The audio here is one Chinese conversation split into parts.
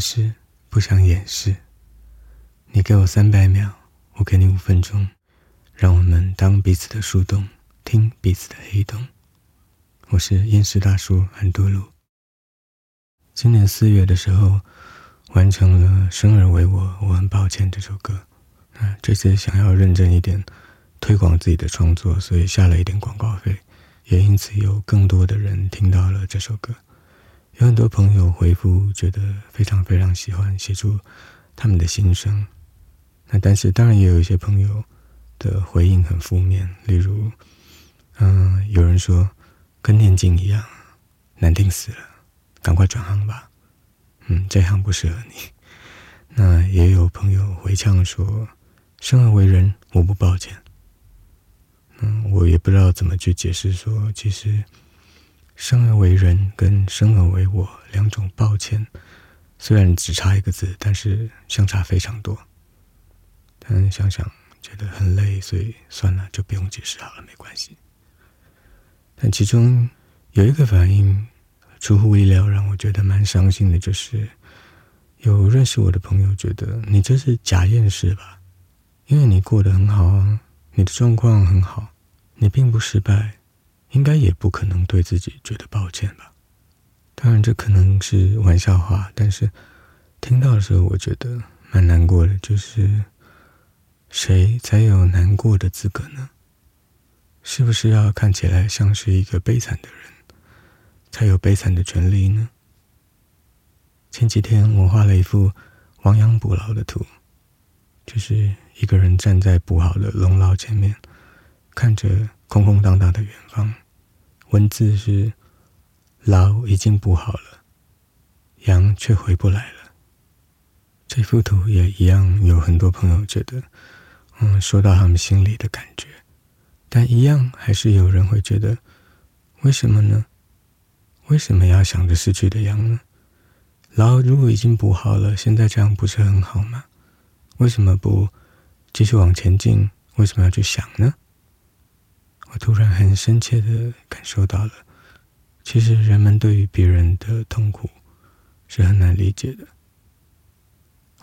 是，不想掩饰。你给我三百秒，我给你五分钟，让我们当彼此的树洞，听彼此的黑洞。我是厌世大叔安多鲁。今年四月的时候，完成了《生而为我》，我很抱歉这首歌。啊，这次想要认真一点，推广自己的创作，所以下了一点广告费，也因此有更多的人听到了这首歌。有很多朋友回复，觉得非常非常喜欢，写出他们的心声。那但是当然也有一些朋友的回应很负面，例如，嗯，有人说跟念经一样难听死了，赶快转行吧，嗯，这行不适合你。那也有朋友回呛说，生而为人，我不抱歉。嗯，我也不知道怎么去解释说，其实。生而为人跟生而为我两种抱歉，虽然只差一个字，但是相差非常多。但想想觉得很累，所以算了，就不用解释好了，没关系。但其中有一个反应出乎意料，让我觉得蛮伤心的，就是有认识我的朋友觉得你这是假厌世吧？因为你过得很好啊，你的状况很好，你并不失败。应该也不可能对自己觉得抱歉吧？当然，这可能是玩笑话，但是听到的时候，我觉得蛮难过的。就是谁才有难过的资格呢？是不是要看起来像是一个悲惨的人，才有悲惨的权利呢？前几天我画了一幅亡羊补牢的图，就是一个人站在补好的笼牢前面，看着空空荡荡的远方。文字是：牢已经补好了，羊却回不来了。这幅图也一样，有很多朋友觉得，嗯，说到他们心里的感觉，但一样还是有人会觉得，为什么呢？为什么要想着失去的羊呢？牢如果已经补好了，现在这样不是很好吗？为什么不继续往前进？为什么要去想呢？我突然很深切的感受到了，其实人们对于别人的痛苦是很难理解的。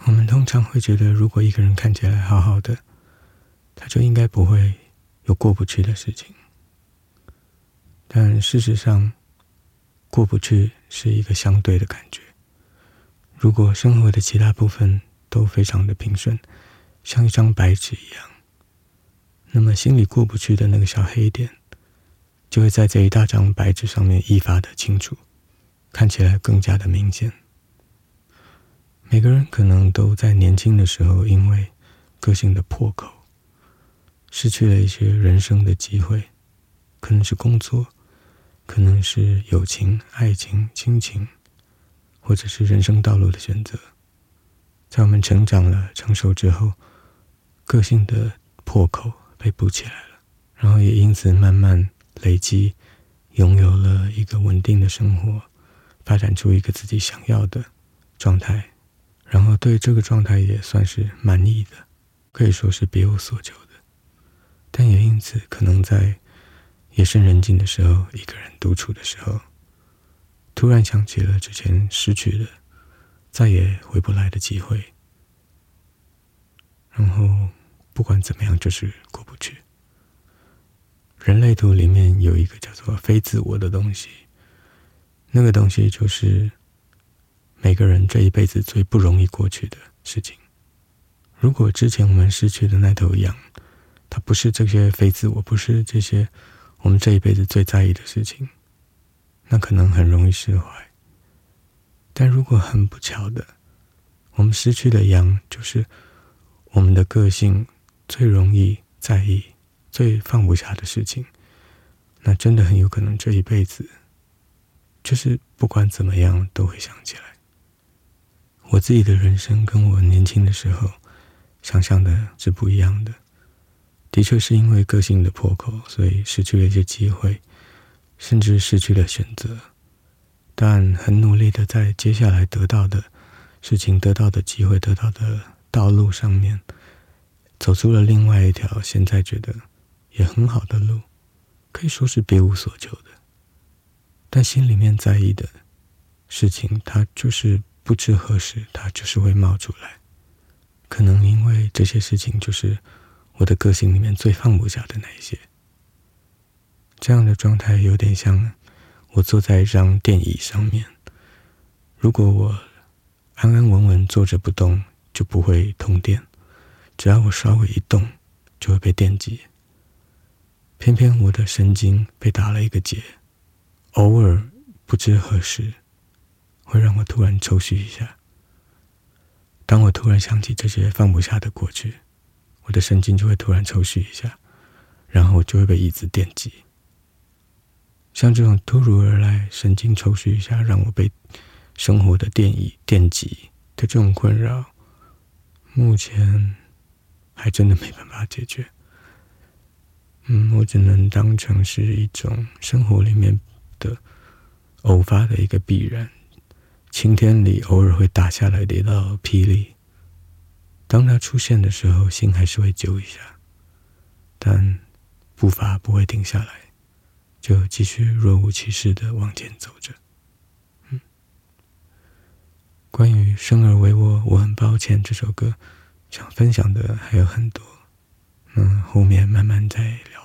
我们通常会觉得，如果一个人看起来好好的，他就应该不会有过不去的事情。但事实上，过不去是一个相对的感觉。如果生活的其他部分都非常的平顺，像一张白纸一样。那么心里过不去的那个小黑点，就会在这一大张白纸上面愈发的清楚，看起来更加的明显。每个人可能都在年轻的时候，因为个性的破口，失去了一些人生的机会，可能是工作，可能是友情、爱情、亲情，或者是人生道路的选择。在我们成长了、成熟之后，个性的破口。被补起来了，然后也因此慢慢累积，拥有了一个稳定的生活，发展出一个自己想要的状态，然后对这个状态也算是满意的，可以说是别无所求的。但也因此，可能在夜深人静的时候，一个人独处的时候，突然想起了之前失去的、再也回不来的机会，然后。不管怎么样，就是过不去。人类图里面有一个叫做非自我的东西，那个东西就是每个人这一辈子最不容易过去的事情。如果之前我们失去的那头羊，它不是这些非自我，不是这些我们这一辈子最在意的事情，那可能很容易释怀。但如果很不巧的，我们失去的羊就是我们的个性。最容易在意、最放不下的事情，那真的很有可能这一辈子，就是不管怎么样都会想起来。我自己的人生跟我年轻的时候想象的是不一样的，的确是因为个性的破口，所以失去了一些机会，甚至失去了选择。但很努力的在接下来得到的事情、得到的机会、得到的道路上面。走出了另外一条现在觉得也很好的路，可以说是别无所求的。但心里面在意的事情，它就是不知何时它就是会冒出来。可能因为这些事情就是我的个性里面最放不下的那一些。这样的状态有点像我坐在一张电椅上面，如果我安安稳稳坐着不动，就不会通电；只要我稍微一动，就会被电击。偏偏我的神经被打了一个结，偶尔不知何时会让我突然抽搐一下。当我突然想起这些放不下的过去，我的神经就会突然抽搐一下，然后就会被椅子电击。像这种突如而来神经抽搐一下，让我被生活的电椅电击的这种困扰，目前还真的没办法解决。嗯，我只能当成是一种生活里面的偶发的一个必然，晴天里偶尔会打下来的一道霹雳。当它出现的时候，心还是会揪一下，但步伐不会停下来，就继续若无其事的往前走着。嗯，关于《生而为我，我很抱歉》这首歌，想分享的还有很多，嗯，后面慢慢再聊。